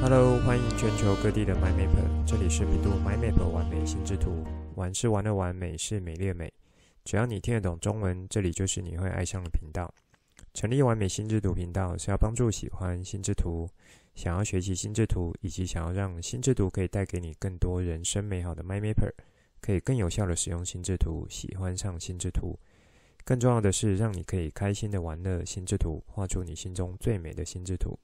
Hello，欢迎全球各地的 MyMapper，这里是比度 MyMapper 玩美心智图。玩是玩的玩，美是美丽的美。只要你听得懂中文，这里就是你会爱上的频道。成立完美心智图频道是要帮助喜欢心智图、想要学习心智图，以及想要让心智图可以带给你更多人生美好的 My Map，可以更有效的使用心智图，喜欢上心智图。更重要的是，让你可以开心的玩乐心智图，画出你心中最美的心智图。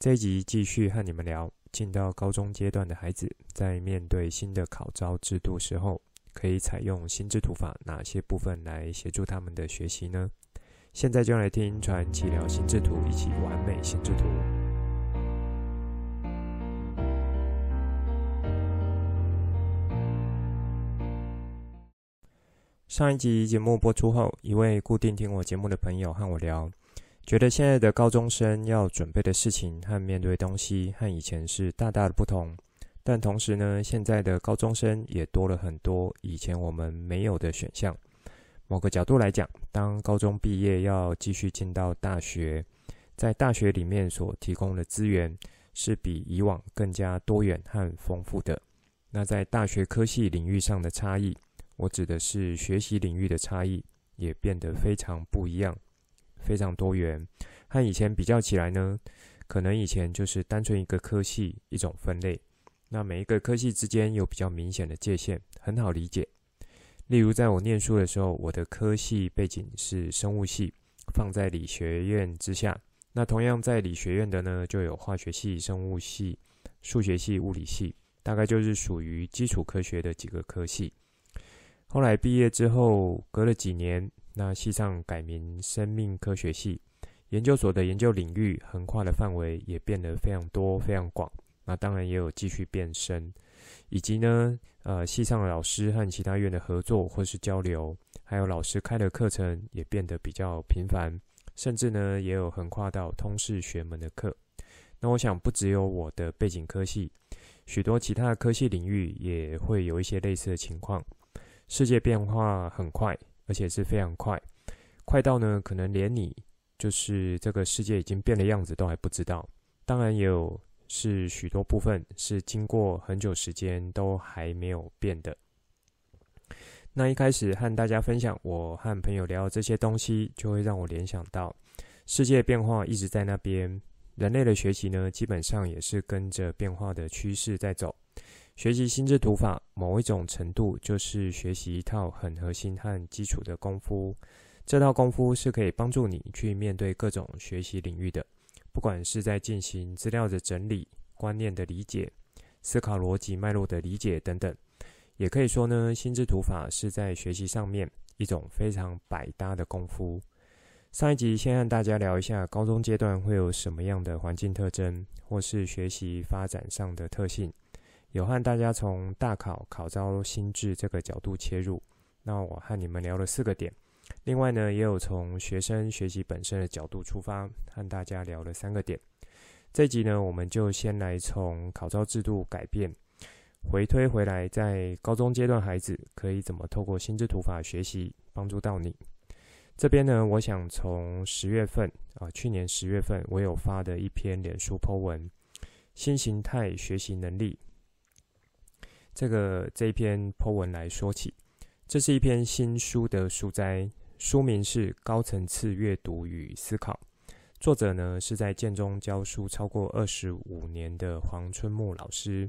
这一集继续和你们聊，进到高中阶段的孩子，在面对新的考招制度时候，可以采用心智图法哪些部分来协助他们的学习呢？现在就来听传奇聊心智图，一起完美心智图。上一集节目播出后，一位固定听我节目的朋友和我聊。觉得现在的高中生要准备的事情和面对东西和以前是大大的不同，但同时呢，现在的高中生也多了很多以前我们没有的选项。某个角度来讲，当高中毕业要继续进到大学，在大学里面所提供的资源是比以往更加多元和丰富的。那在大学科系领域上的差异，我指的是学习领域的差异，也变得非常不一样。非常多元，和以前比较起来呢，可能以前就是单纯一个科系一种分类，那每一个科系之间有比较明显的界限，很好理解。例如在我念书的时候，我的科系背景是生物系，放在理学院之下。那同样在理学院的呢，就有化学系、生物系、数学系、物理系，大概就是属于基础科学的几个科系。后来毕业之后，隔了几年。那系上改名生命科学系，研究所的研究领域横跨的范围也变得非常多、非常广。那当然也有继续变深，以及呢，呃，系上的老师和其他院的合作或是交流，还有老师开的课程也变得比较频繁，甚至呢，也有横跨到通识学门的课。那我想，不只有我的背景科系，许多其他的科系领域也会有一些类似的情况。世界变化很快。而且是非常快，快到呢，可能连你就是这个世界已经变了样子都还不知道。当然也有是许多部分是经过很久时间都还没有变的。那一开始和大家分享，我和朋友聊这些东西，就会让我联想到世界变化一直在那边，人类的学习呢，基本上也是跟着变化的趋势在走。学习心智图法，某一种程度就是学习一套很核心和基础的功夫。这套功夫是可以帮助你去面对各种学习领域的，不管是在进行资料的整理、观念的理解、思考逻辑脉络的理解等等。也可以说呢，心智图法是在学习上面一种非常百搭的功夫。上一集先和大家聊一下高中阶段会有什么样的环境特征，或是学习发展上的特性。有和大家从大考考招心智这个角度切入，那我和你们聊了四个点。另外呢，也有从学生学习本身的角度出发，和大家聊了三个点。这集呢，我们就先来从考招制度改变回推回来，在高中阶段孩子可以怎么透过心智图法学习帮助到你。这边呢，我想从十月份啊，去年十月份我有发的一篇脸书 po 文，新形态学习能力。这个这一篇 po 文来说起，这是一篇新书的书摘，书名是《高层次阅读与思考》，作者呢是在建中教书超过二十五年的黄春木老师，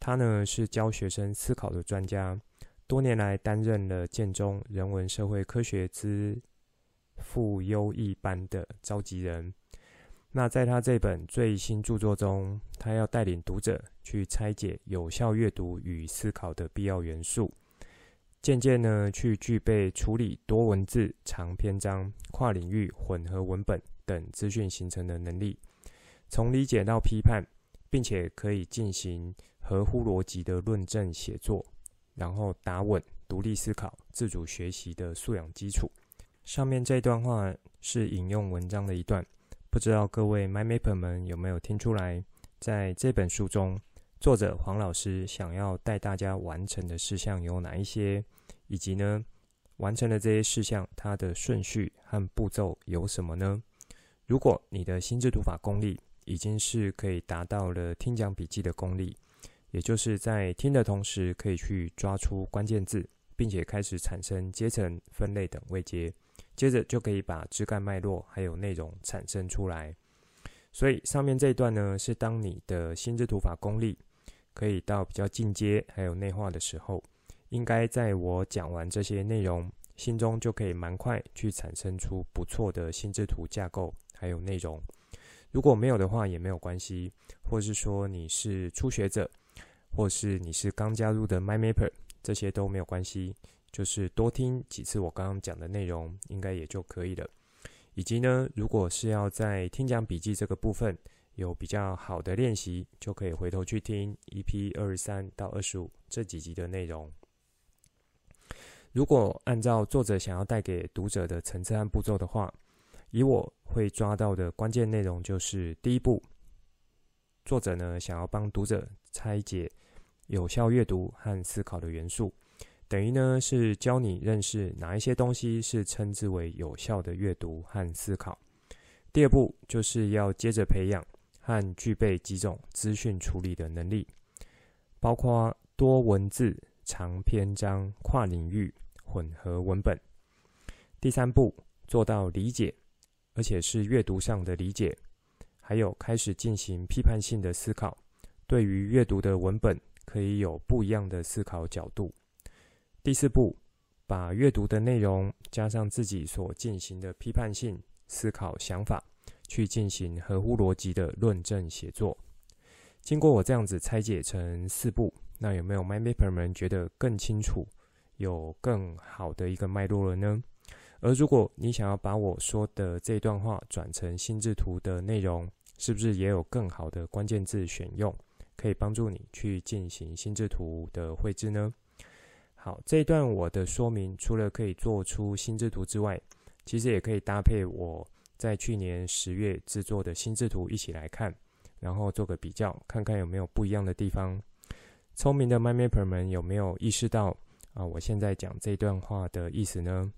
他呢是教学生思考的专家，多年来担任了建中人文社会科学资赋优异班的召集人。那在他这本最新著作中，他要带领读者去拆解有效阅读与思考的必要元素，渐渐呢去具备处理多文字、长篇章、跨领域、混合文本等资讯形成的能力，从理解到批判，并且可以进行合乎逻辑的论证写作，然后打稳独立思考、自主学习的素养基础。上面这段话是引用文章的一段。不知道各位 MyMapper 们有没有听出来，在这本书中，作者黄老师想要带大家完成的事项有哪一些，以及呢，完成了这些事项，它的顺序和步骤有什么呢？如果你的心智读法功力已经是可以达到了听讲笔记的功力，也就是在听的同时，可以去抓出关键字，并且开始产生阶层、分类等位阶，接着就可以把枝干脉络还有内容产生出来。所以上面这一段呢，是当你的心智图法功力可以到比较进阶还有内化的时候，应该在我讲完这些内容，心中就可以蛮快去产生出不错的心智图架构还有内容。如果没有的话也没有关系，或是说你是初学者，或是你是刚加入的 MyMapper，这些都没有关系，就是多听几次我刚刚讲的内容，应该也就可以了。以及呢，如果是要在听讲笔记这个部分有比较好的练习，就可以回头去听 EP 二十三到二十五这几集的内容。如果按照作者想要带给读者的层次和步骤的话，以我会抓到的关键内容就是：第一步，作者呢想要帮读者拆解有效阅读和思考的元素。等于呢，是教你认识哪一些东西是称之为有效的阅读和思考。第二步就是要接着培养和具备几种资讯处理的能力，包括多文字、长篇章、跨领域、混合文本。第三步做到理解，而且是阅读上的理解，还有开始进行批判性的思考，对于阅读的文本可以有不一样的思考角度。第四步，把阅读的内容加上自己所进行的批判性思考想法，去进行合乎逻辑的论证写作。经过我这样子拆解成四步，那有没有 MyMapper 们觉得更清楚，有更好的一个脉络了呢？而如果你想要把我说的这段话转成心智图的内容，是不是也有更好的关键字选用，可以帮助你去进行心智图的绘制呢？好，这一段我的说明除了可以做出心智图之外，其实也可以搭配我在去年十月制作的心智图一起来看，然后做个比较，看看有没有不一样的地方。聪明的 MyMapper 们有没有意识到啊？我现在讲这段话的意思呢？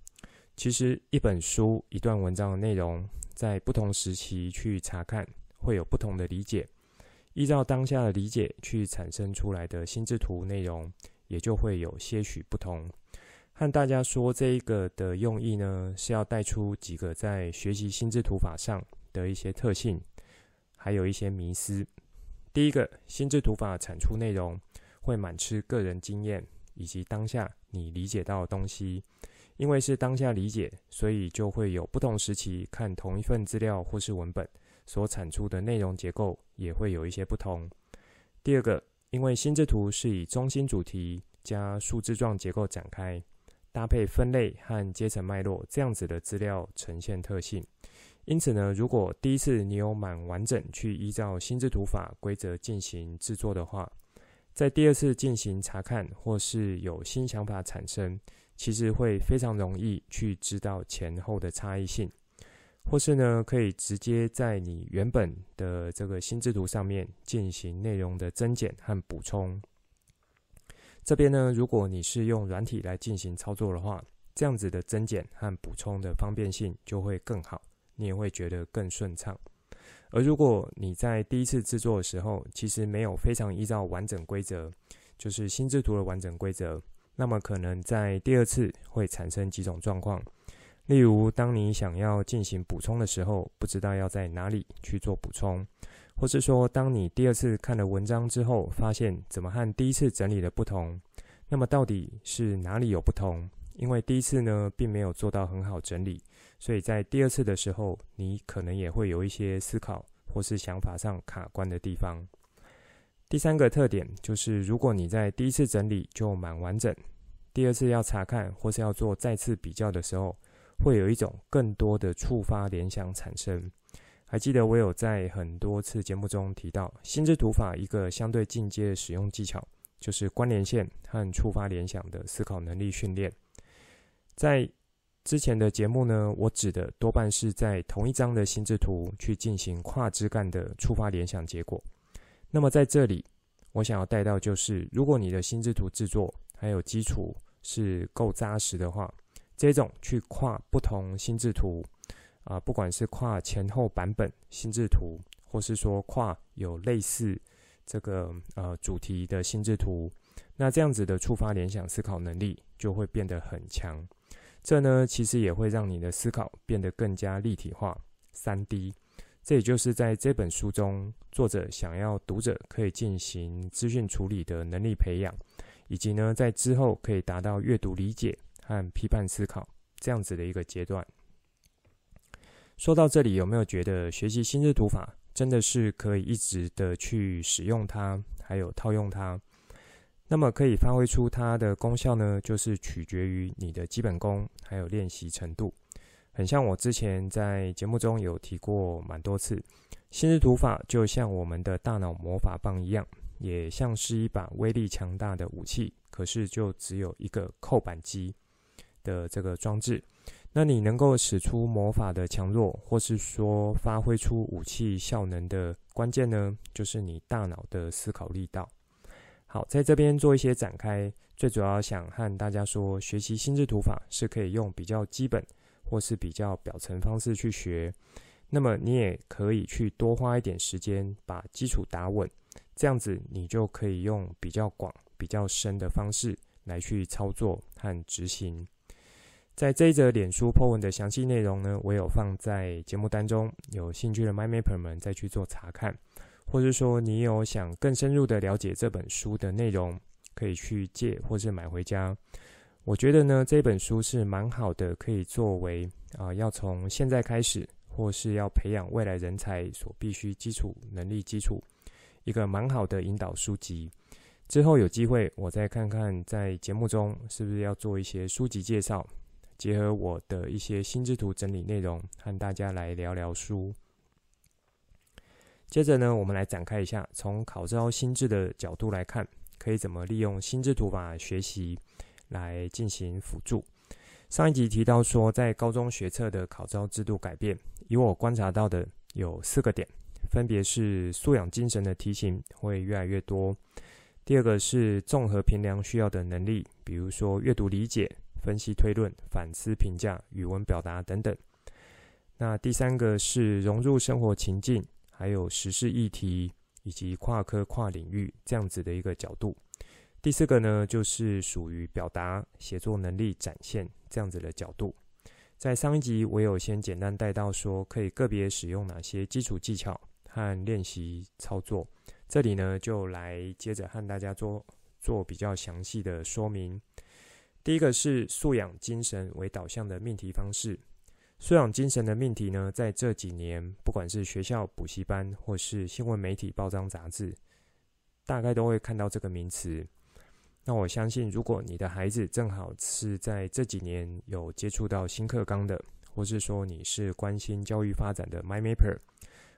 其实一本书、一段文章的内容，在不同时期去查看，会有不同的理解。依照当下的理解去产生出来的心智图内容。也就会有些许不同。和大家说这一个的用意呢，是要带出几个在学习心智图法上的一些特性，还有一些迷思。第一个，心智图法产出内容会满吃个人经验以及当下你理解到的东西，因为是当下理解，所以就会有不同时期看同一份资料或是文本所产出的内容结构也会有一些不同。第二个。因为心智图是以中心主题加树枝状结构展开，搭配分类和阶层脉络这样子的资料呈现特性，因此呢，如果第一次你有蛮完整去依照心智图法规则进行制作的话，在第二次进行查看或是有新想法产生，其实会非常容易去知道前后的差异性。或是呢，可以直接在你原本的这个心智图上面进行内容的增减和补充。这边呢，如果你是用软体来进行操作的话，这样子的增减和补充的方便性就会更好，你也会觉得更顺畅。而如果你在第一次制作的时候，其实没有非常依照完整规则，就是心智图的完整规则，那么可能在第二次会产生几种状况。例如，当你想要进行补充的时候，不知道要在哪里去做补充，或是说，当你第二次看了文章之后，发现怎么和第一次整理的不同，那么到底是哪里有不同？因为第一次呢，并没有做到很好整理，所以在第二次的时候，你可能也会有一些思考或是想法上卡关的地方。第三个特点就是，如果你在第一次整理就蛮完整，第二次要查看或是要做再次比较的时候，会有一种更多的触发联想产生。还记得我有在很多次节目中提到，心智图法一个相对进阶的使用技巧，就是关联线和触发联想的思考能力训练。在之前的节目呢，我指的多半是在同一张的心智图去进行跨枝干的触发联想结果。那么在这里，我想要带到就是，如果你的心智图制作还有基础是够扎实的话。这种去跨不同心智图啊，不管是跨前后版本心智图，或是说跨有类似这个呃主题的心智图，那这样子的触发联想思考能力就会变得很强。这呢，其实也会让你的思考变得更加立体化、三 D。这也就是在这本书中，作者想要读者可以进行资讯处理的能力培养，以及呢，在之后可以达到阅读理解和批判思考这样子的一个阶段。说到这里，有没有觉得学习心智图法真的是可以一直的去使用它，还有套用它？那么可以发挥出它的功效呢，就是取决于你的基本功还有练习程度。很像我之前在节目中有提过蛮多次，心智图法就像我们的大脑魔法棒一样，也像是一把威力强大的武器，可是就只有一个扣板机的这个装置。那你能够使出魔法的强弱，或是说发挥出武器效能的关键呢，就是你大脑的思考力道。好，在这边做一些展开，最主要想和大家说，学习心智图法是可以用比较基本。或是比较表层方式去学，那么你也可以去多花一点时间把基础打稳，这样子你就可以用比较广、比较深的方式来去操作和执行。在这一则脸书 po 文的详细内容呢，我有放在节目当中，有兴趣的 MyMapper 们再去做查看，或者说你有想更深入的了解这本书的内容，可以去借或是买回家。我觉得呢，这本书是蛮好的，可以作为啊、要从现在开始，或是要培养未来人才所必须基础能力基础，一个蛮好的引导书籍。之后有机会，我再看看在节目中是不是要做一些书籍介绍，结合我的一些心智图整理内容，和大家来聊聊书。接着呢，我们来展开一下，从考招心智的角度来看，可以怎么利用心智图法学习。来进行辅助。上一集提到说，在高中学测的考招制度改变，以我观察到的有四个点，分别是素养精神的题型会越来越多；第二个是综合评量需要的能力，比如说阅读理解、分析推论、反思评价、语文表达等等；那第三个是融入生活情境，还有时事议题以及跨科跨领域这样子的一个角度。第四个呢，就是属于表达、写作能力展现这样子的角度。在上一集，我有先简单带到说，可以个别使用哪些基础技巧和练习操作。这里呢，就来接着和大家做做比较详细的说明。第一个是素养精神为导向的命题方式。素养精神的命题呢，在这几年，不管是学校补习班，或是新闻媒体、报章杂志，大概都会看到这个名词。那我相信，如果你的孩子正好是在这几年有接触到新课纲的，或是说你是关心教育发展的 MyMapper，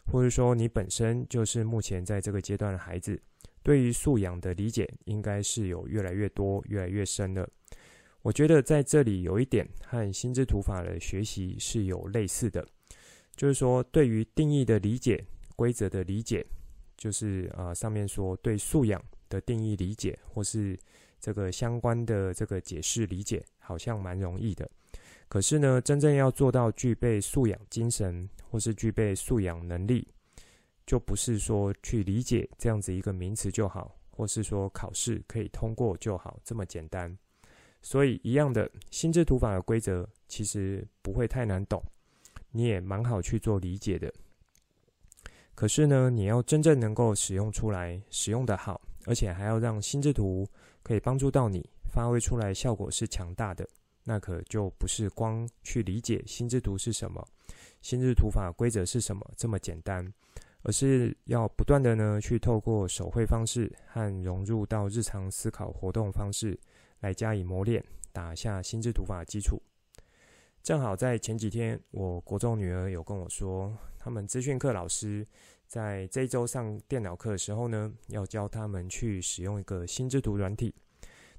或者说你本身就是目前在这个阶段的孩子，对于素养的理解应该是有越来越多、越来越深了。我觉得在这里有一点和心智图法的学习是有类似的，就是说对于定义的理解、规则的理解，就是啊、呃、上面说对素养的定义理解，或是这个相关的这个解释理解，好像蛮容易的。可是呢，真正要做到具备素养精神，或是具备素养能力，就不是说去理解这样子一个名词就好，或是说考试可以通过就好这么简单。所以，一样的心智图法的规则，其实不会太难懂，你也蛮好去做理解的。可是呢，你要真正能够使用出来，使用得好。而且还要让心智图可以帮助到你发挥出来，效果是强大的，那可就不是光去理解心智图是什么，心智图法规则是什么这么简单，而是要不断的呢去透过手绘方式和融入到日常思考活动方式来加以磨练，打下心智图法的基础。正好在前几天，我国中女儿有跟我说，他们资讯课老师。在这一周上电脑课的时候呢，要教他们去使用一个心智图软体。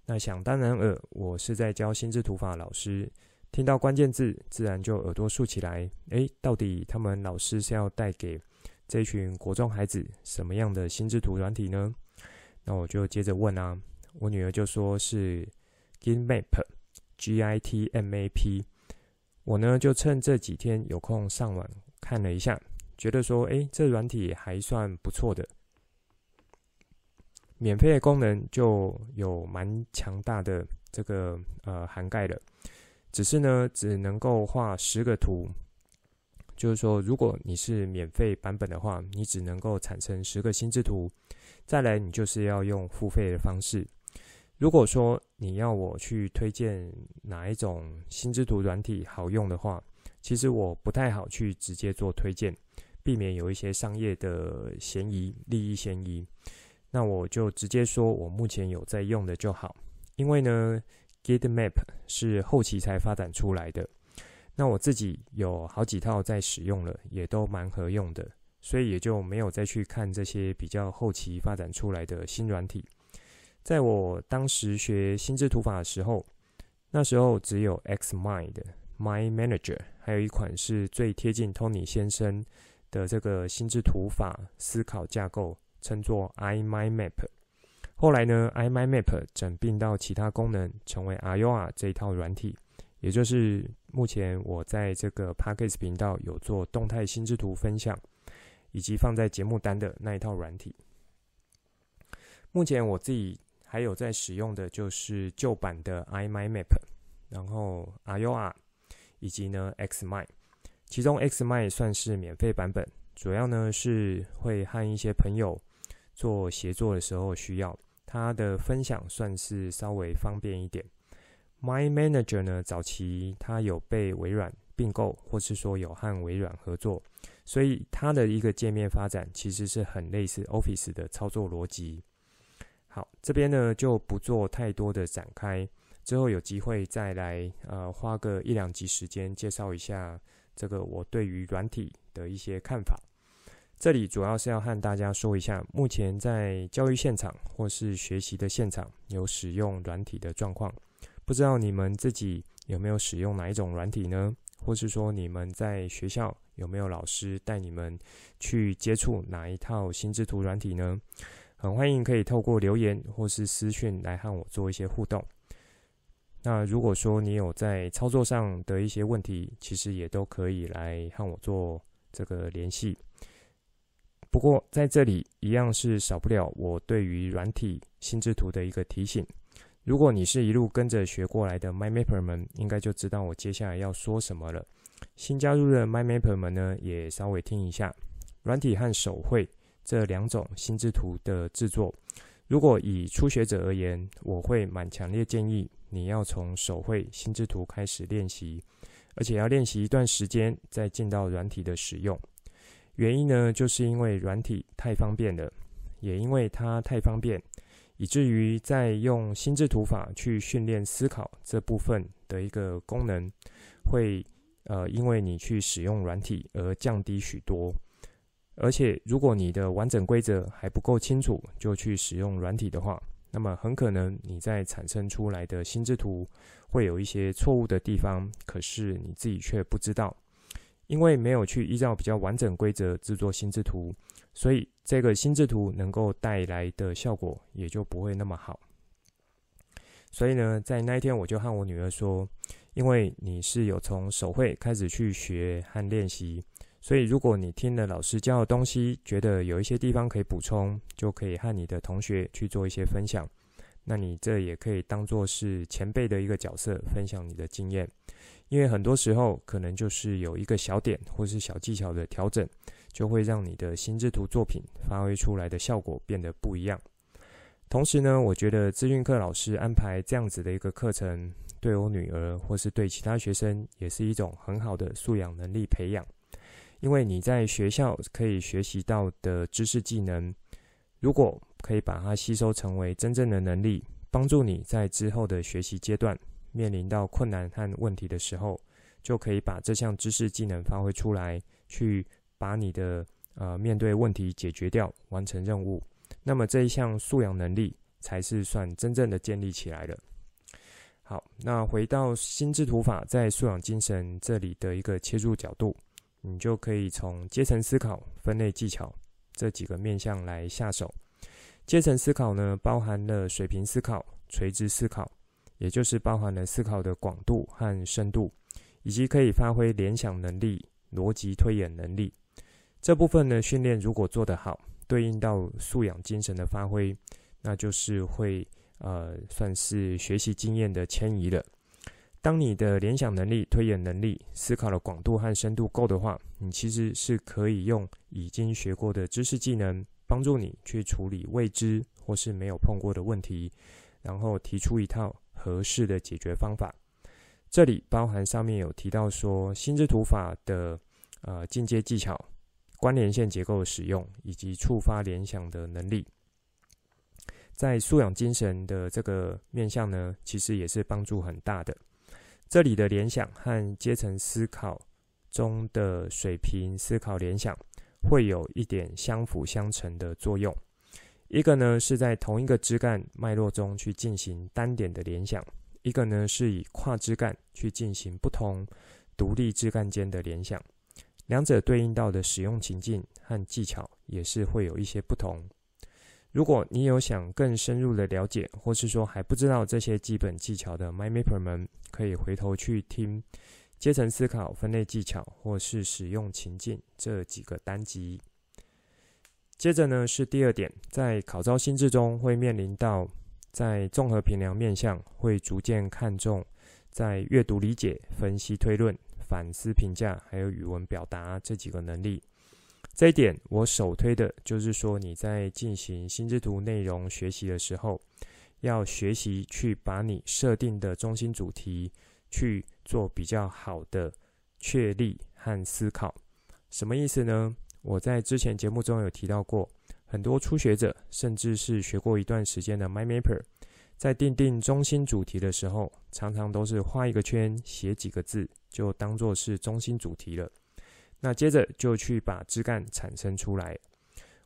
那想当然尔，我是在教心智图法的老师，听到关键字，自然就耳朵竖起来。诶，到底他们老师是要带给这群国中孩子什么样的心智图软体呢？那我就接着问啊，我女儿就说是 Gitmap，G I T M A P。我呢就趁这几天有空上网看了一下。觉得说，诶，这软体还算不错的。免费的功能就有蛮强大的这个呃涵盖了，只是呢，只能够画十个图。就是说，如果你是免费版本的话，你只能够产生十个心智图。再来，你就是要用付费的方式。如果说你要我去推荐哪一种心智图软体好用的话，其实我不太好去直接做推荐，避免有一些商业的嫌疑、利益嫌疑。那我就直接说我目前有在用的就好，因为呢，Gitmap 是后期才发展出来的。那我自己有好几套在使用了，也都蛮合用的，所以也就没有再去看这些比较后期发展出来的新软体。在我当时学心智图法的时候，那时候只有 Xmind、Mind Manager，还有一款是最贴近 Tony 先生的这个心智图法思考架构，称作 iMindMap。后来呢，iMindMap 整并到其他功能，成为 Aoa 这一套软体。也就是目前我在这个 Podcast 频道有做动态心智图分享，以及放在节目单的那一套软体。目前我自己还有在使用的就是旧版的 IMimap，然后 Aoa 以及呢 Xmind，其中 Xmind 算是免费版本，主要呢是会和一些朋友做协作的时候需要，它的分享算是稍微方便一点。Mind Manager 呢，早期它有被微软并购，或是说有和微软合作，所以它的一个界面发展其实是很类似 Office 的操作逻辑。好，这边呢就不做太多的展开，之后有机会再来呃花个一两集时间介绍一下这个我对于软体的一些看法。这里主要是要和大家说一下，目前在教育现场或是学习的现场有使用软体的状况。不知道你们自己有没有使用哪一种软体呢？或是说你们在学校有没有老师带你们去接触哪一套心智图软体呢？很欢迎可以透过留言或是私讯来和我做一些互动。那如果说你有在操作上的一些问题，其实也都可以来和我做这个联系。不过在这里一样是少不了我对于软体心智图的一个提醒。如果你是一路跟着学过来的 MyMapper 们，应该就知道我接下来要说什么了。新加入的 MyMapper 们呢，也稍微听一下。软体和手绘这两种心智图的制作，如果以初学者而言，我会蛮强烈建议你要从手绘心智图开始练习，而且要练习一段时间再进到软体的使用。原因呢，就是因为软体太方便了，也因为它太方便。以至于在用心智图法去训练思考这部分的一个功能，会呃因为你去使用软体而降低许多。而且如果你的完整规则还不够清楚，就去使用软体的话，那么很可能你在产生出来的心智图会有一些错误的地方，可是你自己却不知道，因为没有去依照比较完整规则制作心智图。所以这个心智图能够带来的效果也就不会那么好。所以呢，在那一天我就和我女儿说，因为你是有从手绘开始去学和练习，所以如果你听了老师教的东西，觉得有一些地方可以补充，就可以和你的同学去做一些分享。那你这也可以当做是前辈的一个角色，分享你的经验。因为很多时候可能就是有一个小点或是小技巧的调整。就会让你的心智图作品发挥出来的效果变得不一样。同时呢，我觉得资讯课老师安排这样子的一个课程，对我女儿或是对其他学生，也是一种很好的素养能力培养。因为你在学校可以学习到的知识技能，如果可以把它吸收成为真正的能力，帮助你在之后的学习阶段面临到困难和问题的时候，就可以把这项知识技能发挥出来，去。把你的呃面对问题解决掉，完成任务，那么这一项素养能力才是算真正的建立起来了。好，那回到心智图法在素养精神这里的一个切入角度，你就可以从阶层思考、分类技巧这几个面向来下手。阶层思考呢，包含了水平思考、垂直思考，也就是包含了思考的广度和深度，以及可以发挥联想能力、逻辑推演能力。这部分呢，训练如果做得好，对应到素养精神的发挥，那就是会呃算是学习经验的迁移了。当你的联想能力、推演能力、思考的广度和深度够的话，你其实是可以用已经学过的知识技能，帮助你去处理未知或是没有碰过的问题，然后提出一套合适的解决方法。这里包含上面有提到说心智图法的呃进阶技巧、关联线结构的使用以及触发联想的能力，在素养精神的这个面向呢，其实也是帮助很大的。这里的联想和阶层思考中的水平思考联想会有一点相辅相成的作用。一个呢是在同一个枝干脉络中去进行单点的联想，一个呢是以跨枝干去进行不同独立枝干间的联想。两者对应到的使用情境和技巧也是会有一些不同。如果你有想更深入的了解，或是说还不知道这些基本技巧的 MyMapper 们，可以回头去听阶层思考、分类技巧或是使用情境这几个单集。接着呢是第二点，在考招心智中会面临到在综合评量面向会逐渐看重在阅读理解、分析推论、反思评价还有语文表达这几个能力。这一点，我首推的就是说，你在进行心智图内容学习的时候，要学习去把你设定的中心主题去做比较好的确立和思考。什么意思呢？我在之前节目中有提到过，很多初学者，甚至是学过一段时间的 MindMapper，在定定中心主题的时候，常常都是画一个圈，写几个字，就当做是中心主题了。那接着就去把枝干产生出来。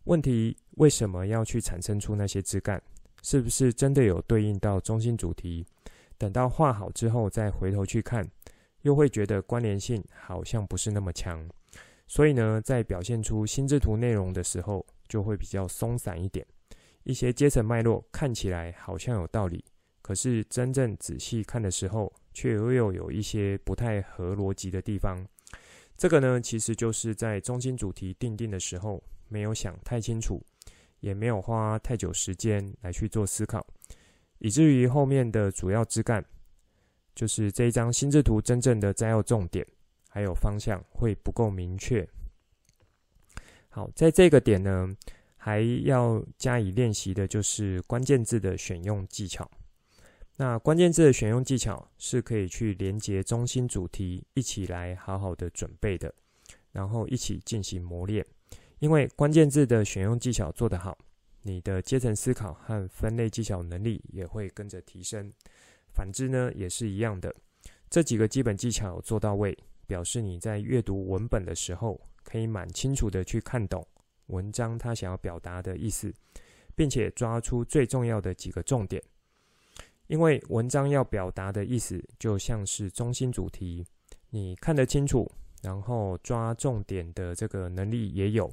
问题为什么要去产生出那些枝干？是不是真的有对应到中心主题？等到画好之后再回头去看，又会觉得关联性好像不是那么强。所以呢，在表现出心智图内容的时候，就会比较松散一点。一些阶层脉络看起来好像有道理，可是真正仔细看的时候，却又有一些不太合逻辑的地方。这个呢，其实就是在中心主题定定的时候，没有想太清楚，也没有花太久时间来去做思考，以至于后面的主要枝干，就是这一张心智图真正的摘要重点，还有方向会不够明确。好，在这个点呢，还要加以练习的就是关键字的选用技巧。那关键字的选用技巧是可以去连接中心主题，一起来好好的准备的，然后一起进行磨练。因为关键字的选用技巧做得好，你的阶层思考和分类技巧能力也会跟着提升。反之呢，也是一样的。这几个基本技巧做到位，表示你在阅读文本的时候，可以蛮清楚的去看懂文章它想要表达的意思，并且抓出最重要的几个重点。因为文章要表达的意思就像是中心主题，你看得清楚，然后抓重点的这个能力也有，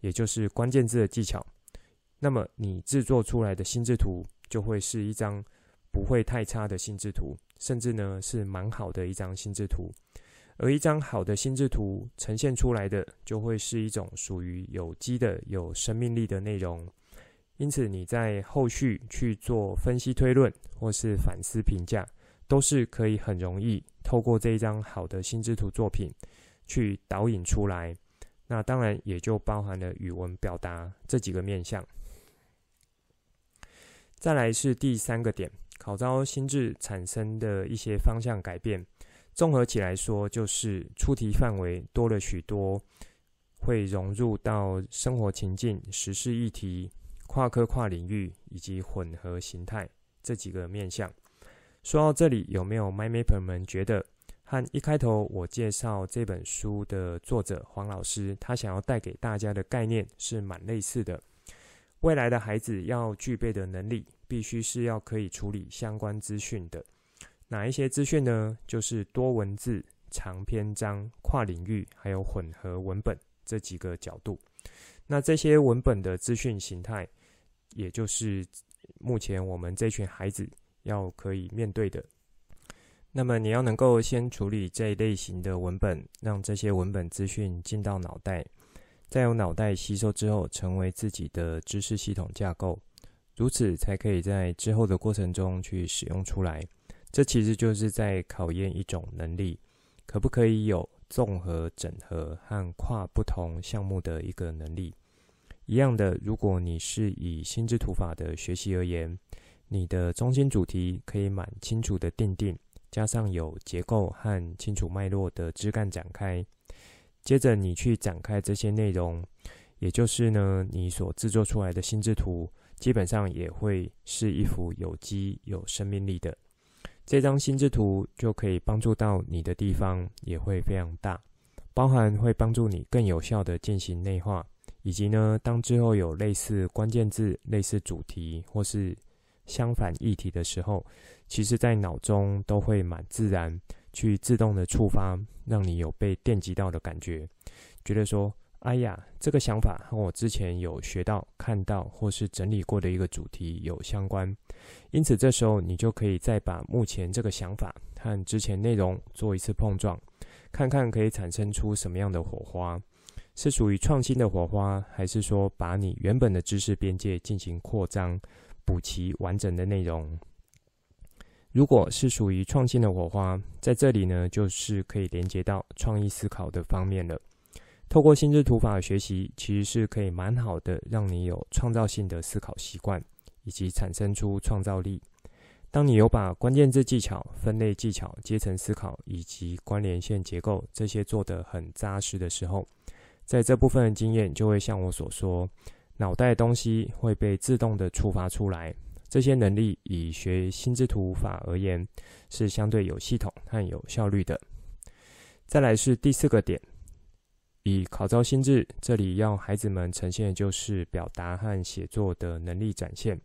也就是关键字的技巧。那么你制作出来的心智图就会是一张不会太差的心智图，甚至呢是蛮好的一张心智图。而一张好的心智图呈现出来的，就会是一种属于有机的、有生命力的内容。因此，你在后续去做分析推论或是反思评价，都是可以很容易透过这一张好的心智图作品去导引出来。那当然也就包含了语文表达这几个面向。再来是第三个点，考招心智产生的一些方向改变，综合起来说，就是出题范围多了许多，会融入到生活情境、时事议题。跨科跨领域以及混合形态这几个面向，说到这里，有没有 MindMapper 们觉得和一开头我介绍这本书的作者黄老师他想要带给大家的概念是蛮类似的？未来的孩子要具备的能力，必须是要可以处理相关资讯的。哪一些资讯呢？就是多文字、长篇章、跨领域，还有混合文本这几个角度。那这些文本的资讯形态，也就是目前我们这群孩子要可以面对的。那么你要能够先处理这一类型的文本，让这些文本资讯进到脑袋，再由脑袋吸收之后，成为自己的知识系统架构，如此才可以在之后的过程中去使用出来。这其实就是在考验一种能力，可不可以有综合、整合和跨不同项目的一个能力。一样的，如果你是以心智图法的学习而言，你的中心主题可以蛮清楚的定定，加上有结构和清楚脉络的枝干展开。接着你去展开这些内容，也就是呢，你所制作出来的心智图，基本上也会是一幅有机、有生命力的。这张心智图就可以帮助到你的地方也会非常大，包含会帮助你更有效地进行内化，以及呢，当之后有类似关键字、类似主题或是相反议题的时候，其实在脑中都会蛮自然。去自动的触发，让你有被电击到的感觉，觉得说，哎呀，这个想法和我之前有学到、看到或是整理过的一个主题有相关，因此这时候你就可以再把目前这个想法和之前内容做一次碰撞，看看可以产生出什么样的火花，是属于创新的火花，还是说把你原本的知识边界进行扩张，补齐完整的内容。如果是属于创新的火花，在这里呢，就是可以连接到创意思考的方面了。透过心智图法学习，其实是可以蛮好的，让你有创造性的思考习惯，以及产生出创造力。当你有把关键字技巧、分类技巧、阶层思考以及关联线结构这些做得很扎实的时候，在这部分的经验就会像我所说，脑袋的东西会被自动的触发出来。这些能力以学心智图法而言，是相对有系统和有效率的。再来是第四个点，以考招心智，这里要孩子们呈现的就是表达和写作的能力展现，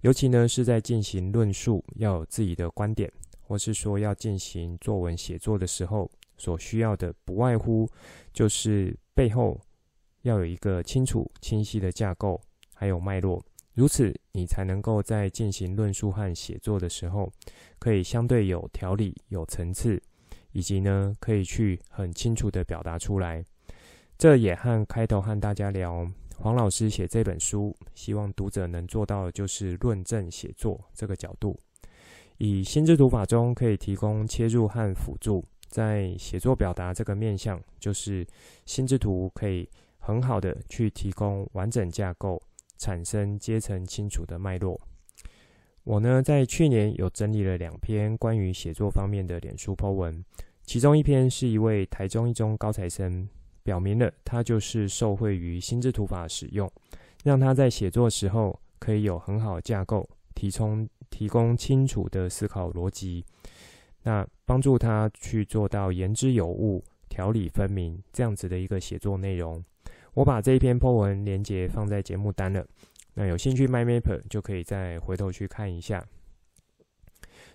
尤其呢是在进行论述，要有自己的观点，或是说要进行作文写作的时候，所需要的不外乎就是背后要有一个清楚清晰的架构，还有脉络。如此，你才能够在进行论述和写作的时候，可以相对有条理、有层次，以及呢，可以去很清楚的表达出来。这也和开头和大家聊黄老师写这本书，希望读者能做到的就是论证写作这个角度。以心智图法中可以提供切入和辅助，在写作表达这个面向，就是心智图可以很好的去提供完整架构。产生阶层清楚的脉络。我呢，在去年有整理了两篇关于写作方面的脸书 po 文，其中一篇是一位台中一中高材生，表明了他就是受惠于心智图法使用，让他在写作时候可以有很好架构，提供提供清楚的思考逻辑，那帮助他去做到言之有物、条理分明这样子的一个写作内容。我把这一篇 po 文连接放在节目单了，那有兴趣 My Map 就可以再回头去看一下。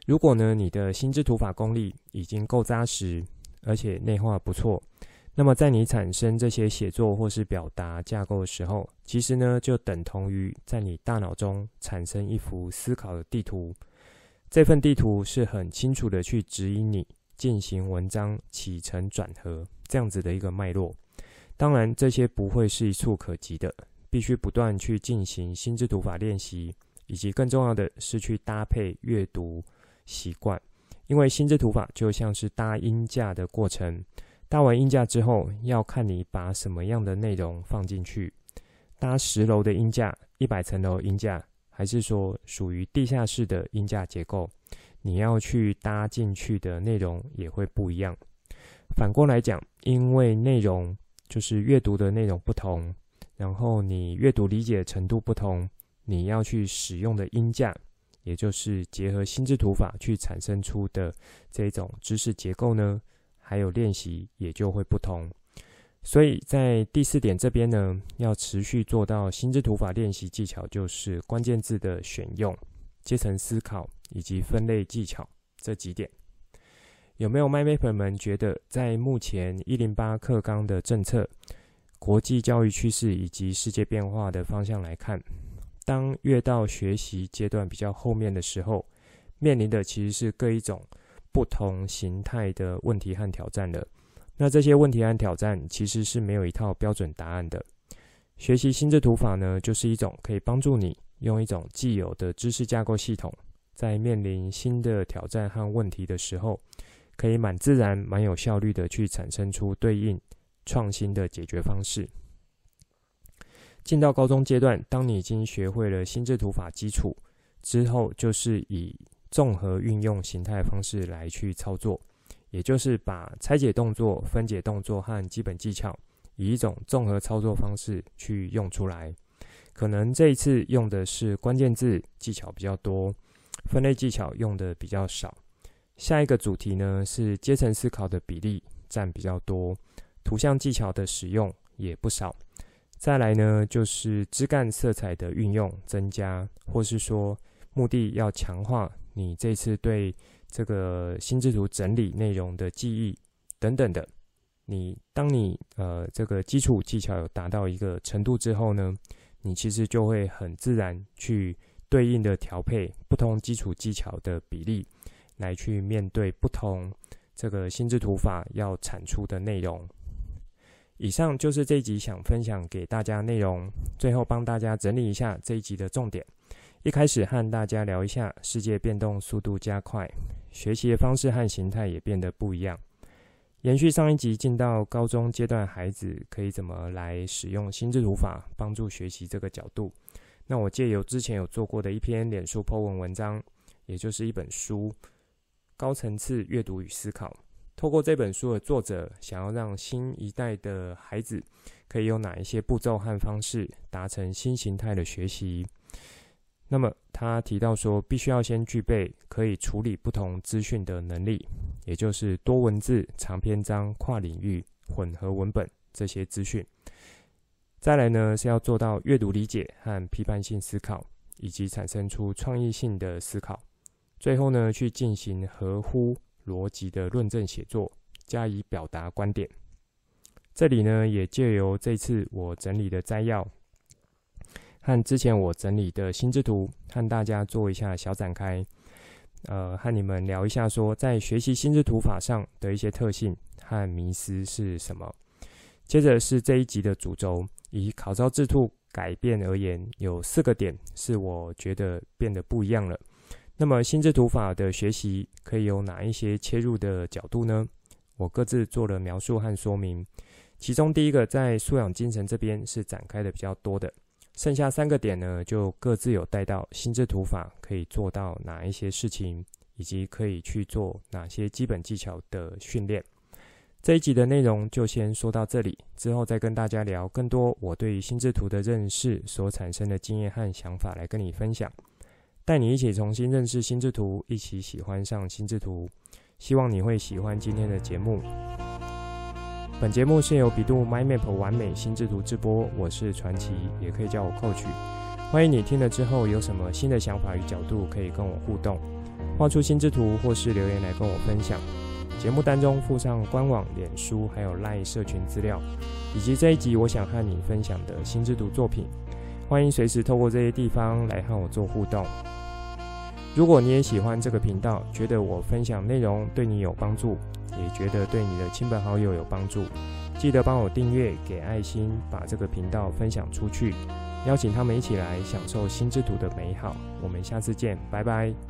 如果呢，你的心智图法功力已经够扎实，而且内化不错，那么在你产生这些写作或是表达架构的时候，其实呢就等同于在你大脑中产生一幅思考的地图。这份地图是很清楚的去指引你进行文章起承转合这样子的一个脉络。当然，这些不会是一蹴可及的，必须不断去进行心智图法练习，以及更重要的是去搭配阅读习惯。因为心智图法就像是搭音架的过程，搭完音架之后，要看你把什么样的内容放进去。搭十楼的音架、一百层楼音架，还是说属于地下室的音架结构，你要去搭进去的内容也会不一样。反过来讲，因为内容。就是阅读的内容不同，然后你阅读理解程度不同，你要去使用的音架，也就是结合心智图法去产生出的这种知识结构呢，还有练习也就会不同。所以在第四点这边呢，要持续做到心智图法练习技巧，就是关键字的选用、阶层思考以及分类技巧这几点。有没有 MyMapper 们觉得，在目前一零八课纲的政策、国际教育趋势以及世界变化的方向来看，当越到学习阶段比较后面的时候，面临的其实是各一种不同形态的问题和挑战的。那这些问题和挑战其实是没有一套标准答案的。学习心智图法呢，就是一种可以帮助你用一种既有的知识架构系统，在面临新的挑战和问题的时候，可以蛮自然、蛮有效率的去产生出对应创新的解决方式。进到高中阶段，当你已经学会了心智图法基础之后，就是以综合运用形态方式来去操作，也就是把拆解动作、分解动作和基本技巧。以一种综合操作方式去用出来，可能这一次用的是关键字技巧比较多，分类技巧用的比较少。下一个主题呢，是阶层思考的比例占比较多，图像技巧的使用也不少。再来呢，就是枝干色彩的运用增加，或是说目的要强化你这次对这个心智图整理内容的记忆等等的。你当你呃这个基础技巧有达到一个程度之后呢，你其实就会很自然去对应的调配不同基础技巧的比例，来去面对不同这个心智图法要产出的内容。以上就是这一集想分享给大家内容，最后帮大家整理一下这一集的重点。一开始和大家聊一下世界变动速度加快，学习的方式和形态也变得不一样。延续上一集，进到高中阶段，孩子可以怎么来使用心智图法帮助学习这个角度？那我借由之前有做过的一篇脸书 po 文文章，也就是一本书《高层次阅读与思考》。透过这本书的作者，想要让新一代的孩子可以用哪一些步骤和方式，达成新形态的学习？那么他提到说，必须要先具备可以处理不同资讯的能力，也就是多文字、长篇章、跨领域、混合文本这些资讯。再来呢，是要做到阅读理解和批判性思考，以及产生出创意性的思考。最后呢，去进行合乎逻辑的论证写作，加以表达观点。这里呢，也借由这次我整理的摘要。和之前我整理的心智图，和大家做一下小展开，呃，和你们聊一下，说在学习心智图法上的一些特性和迷思是什么。接着是这一集的主轴，以考招制度改变而言，有四个点是我觉得变得不一样了。那么心智图法的学习可以有哪一些切入的角度呢？我各自做了描述和说明。其中第一个在素养精神这边是展开的比较多的。剩下三个点呢，就各自有带到心智图法可以做到哪一些事情，以及可以去做哪些基本技巧的训练。这一集的内容就先说到这里，之后再跟大家聊更多我对于心智图的认识所产生的经验和想法来跟你分享，带你一起重新认识心智图，一起喜欢上心智图。希望你会喜欢今天的节目。本节目是由比度 MindMap 完美心智图直播，我是传奇，也可以叫我 Coach。欢迎你听了之后有什么新的想法与角度，可以跟我互动，画出心智图或是留言来跟我分享。节目当中附上官网、脸书还有 LINE 社群资料，以及这一集我想和你分享的心智图作品。欢迎随时透过这些地方来和我做互动。如果你也喜欢这个频道，觉得我分享内容对你有帮助，也觉得对你的亲朋好友有帮助，记得帮我订阅、给爱心，把这个频道分享出去，邀请他们一起来享受心智图的美好。我们下次见，拜拜。